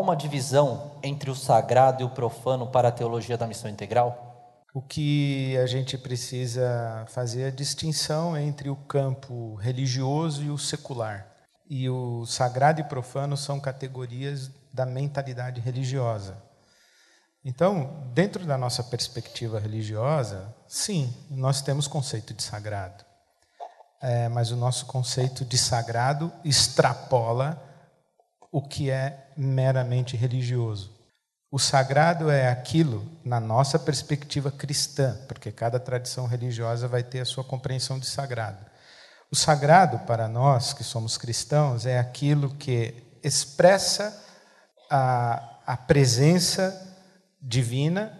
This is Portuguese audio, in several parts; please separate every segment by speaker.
Speaker 1: uma divisão entre o sagrado e o profano para a teologia da missão integral?
Speaker 2: O que a gente precisa fazer é a distinção entre o campo religioso e o secular. E o sagrado e profano são categorias da mentalidade religiosa. Então, dentro da nossa perspectiva religiosa, sim, nós temos conceito de sagrado. É, mas o nosso conceito de sagrado extrapola o que é meramente religioso. O sagrado é aquilo, na nossa perspectiva cristã, porque cada tradição religiosa vai ter a sua compreensão de sagrado. O sagrado para nós que somos cristãos é aquilo que expressa a, a presença divina,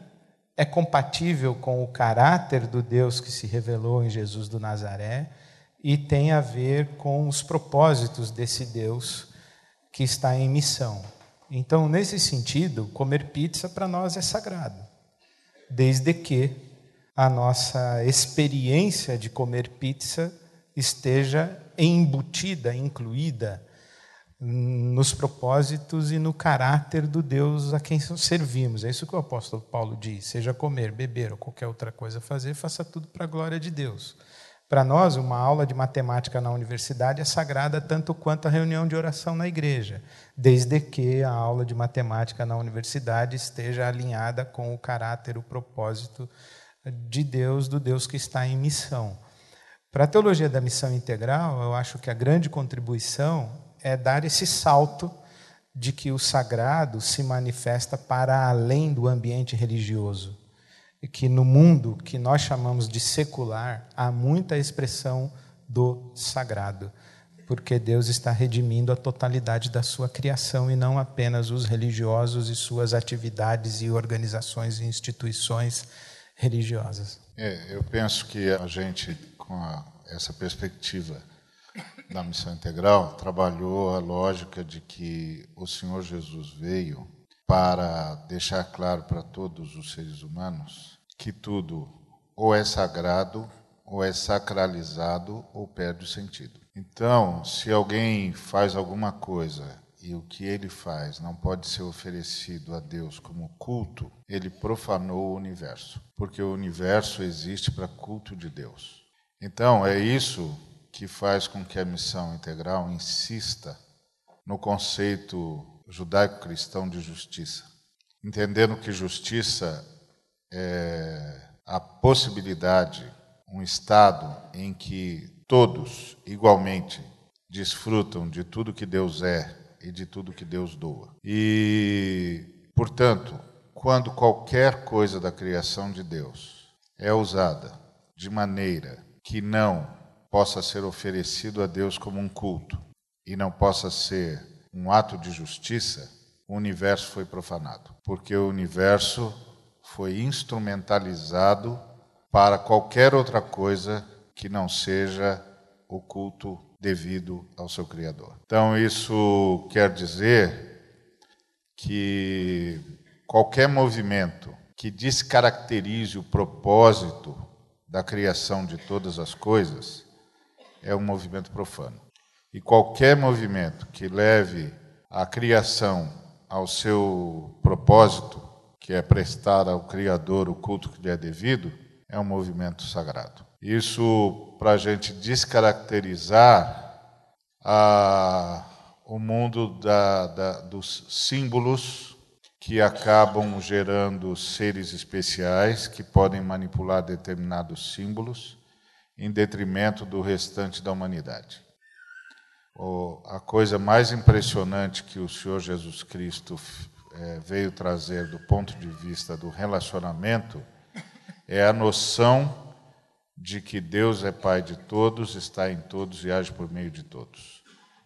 Speaker 2: é compatível com o caráter do Deus que se revelou em Jesus do Nazaré e tem a ver com os propósitos desse Deus que está em missão. Então, nesse sentido, comer pizza para nós é sagrado, desde que a nossa experiência de comer pizza esteja embutida, incluída nos propósitos e no caráter do Deus a quem servimos. É isso que o apóstolo Paulo diz: seja comer, beber ou qualquer outra coisa fazer, faça tudo para a glória de Deus. Para nós, uma aula de matemática na universidade é sagrada tanto quanto a reunião de oração na igreja, desde que a aula de matemática na universidade esteja alinhada com o caráter, o propósito de Deus, do Deus que está em missão. Para a teologia da missão integral, eu acho que a grande contribuição é dar esse salto de que o sagrado se manifesta para além do ambiente religioso que no mundo que nós chamamos de secular há muita expressão do sagrado, porque Deus está redimindo a totalidade da sua criação e não apenas os religiosos e suas atividades e organizações e instituições religiosas.
Speaker 3: É, eu penso que a gente, com a, essa perspectiva da missão integral, trabalhou a lógica de que o Senhor Jesus veio para deixar claro para todos os seres humanos que tudo ou é sagrado, ou é sacralizado, ou perde o sentido. Então, se alguém faz alguma coisa e o que ele faz não pode ser oferecido a Deus como culto, ele profanou o universo, porque o universo existe para culto de Deus. Então, é isso que faz com que a missão integral insista no conceito judaico-cristão de justiça, entendendo que justiça é a possibilidade, um estado em que todos igualmente desfrutam de tudo que Deus é e de tudo que Deus doa. E, portanto, quando qualquer coisa da criação de Deus é usada de maneira que não possa ser oferecido a Deus como um culto e não possa ser um ato de justiça, o universo foi profanado, porque o universo foi instrumentalizado para qualquer outra coisa que não seja o culto devido ao seu Criador. Então, isso quer dizer que qualquer movimento que descaracterize o propósito da criação de todas as coisas é um movimento profano. E qualquer movimento que leve a criação ao seu propósito que é prestar ao Criador o culto que lhe é devido, é um movimento sagrado. Isso para a gente descaracterizar a, o mundo da, da, dos símbolos que acabam gerando seres especiais que podem manipular determinados símbolos em detrimento do restante da humanidade. A coisa mais impressionante que o Senhor Jesus Cristo é, veio trazer do ponto de vista do relacionamento é a noção de que Deus é Pai de todos, está em todos e age por meio de todos.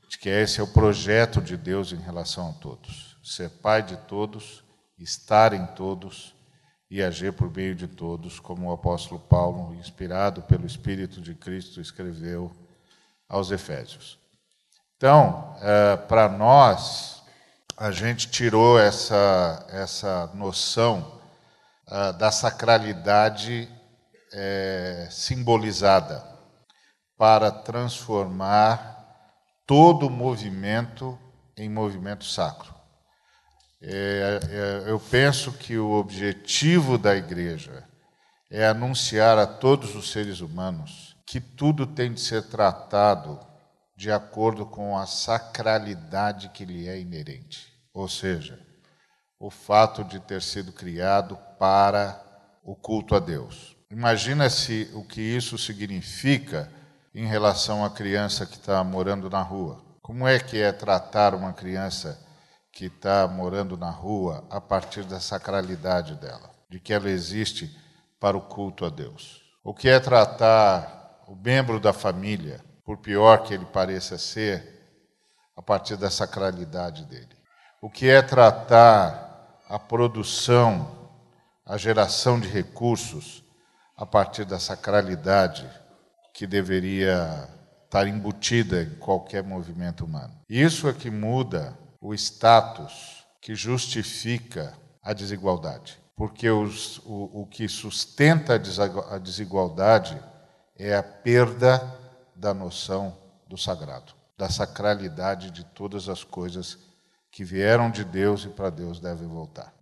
Speaker 3: De que esse é o projeto de Deus em relação a todos: ser Pai de todos, estar em todos e agir por meio de todos, como o apóstolo Paulo, inspirado pelo Espírito de Cristo, escreveu aos Efésios. Então, é, para nós, a gente tirou essa, essa noção uh, da sacralidade é, simbolizada para transformar todo o movimento em movimento sacro. É, é, eu penso que o objetivo da igreja é anunciar a todos os seres humanos que tudo tem de ser tratado de acordo com a sacralidade que lhe é inerente. Ou seja, o fato de ter sido criado para o culto a Deus. Imagina se o que isso significa em relação à criança que está morando na rua. Como é que é tratar uma criança que está morando na rua a partir da sacralidade dela, de que ela existe para o culto a Deus? O que é tratar o membro da família, por pior que ele pareça ser, a partir da sacralidade dele? O que é tratar a produção, a geração de recursos a partir da sacralidade que deveria estar embutida em qualquer movimento humano. Isso é que muda o status que justifica a desigualdade. Porque os, o, o que sustenta a desigualdade é a perda da noção do sagrado, da sacralidade de todas as coisas que vieram de Deus e para Deus devem voltar.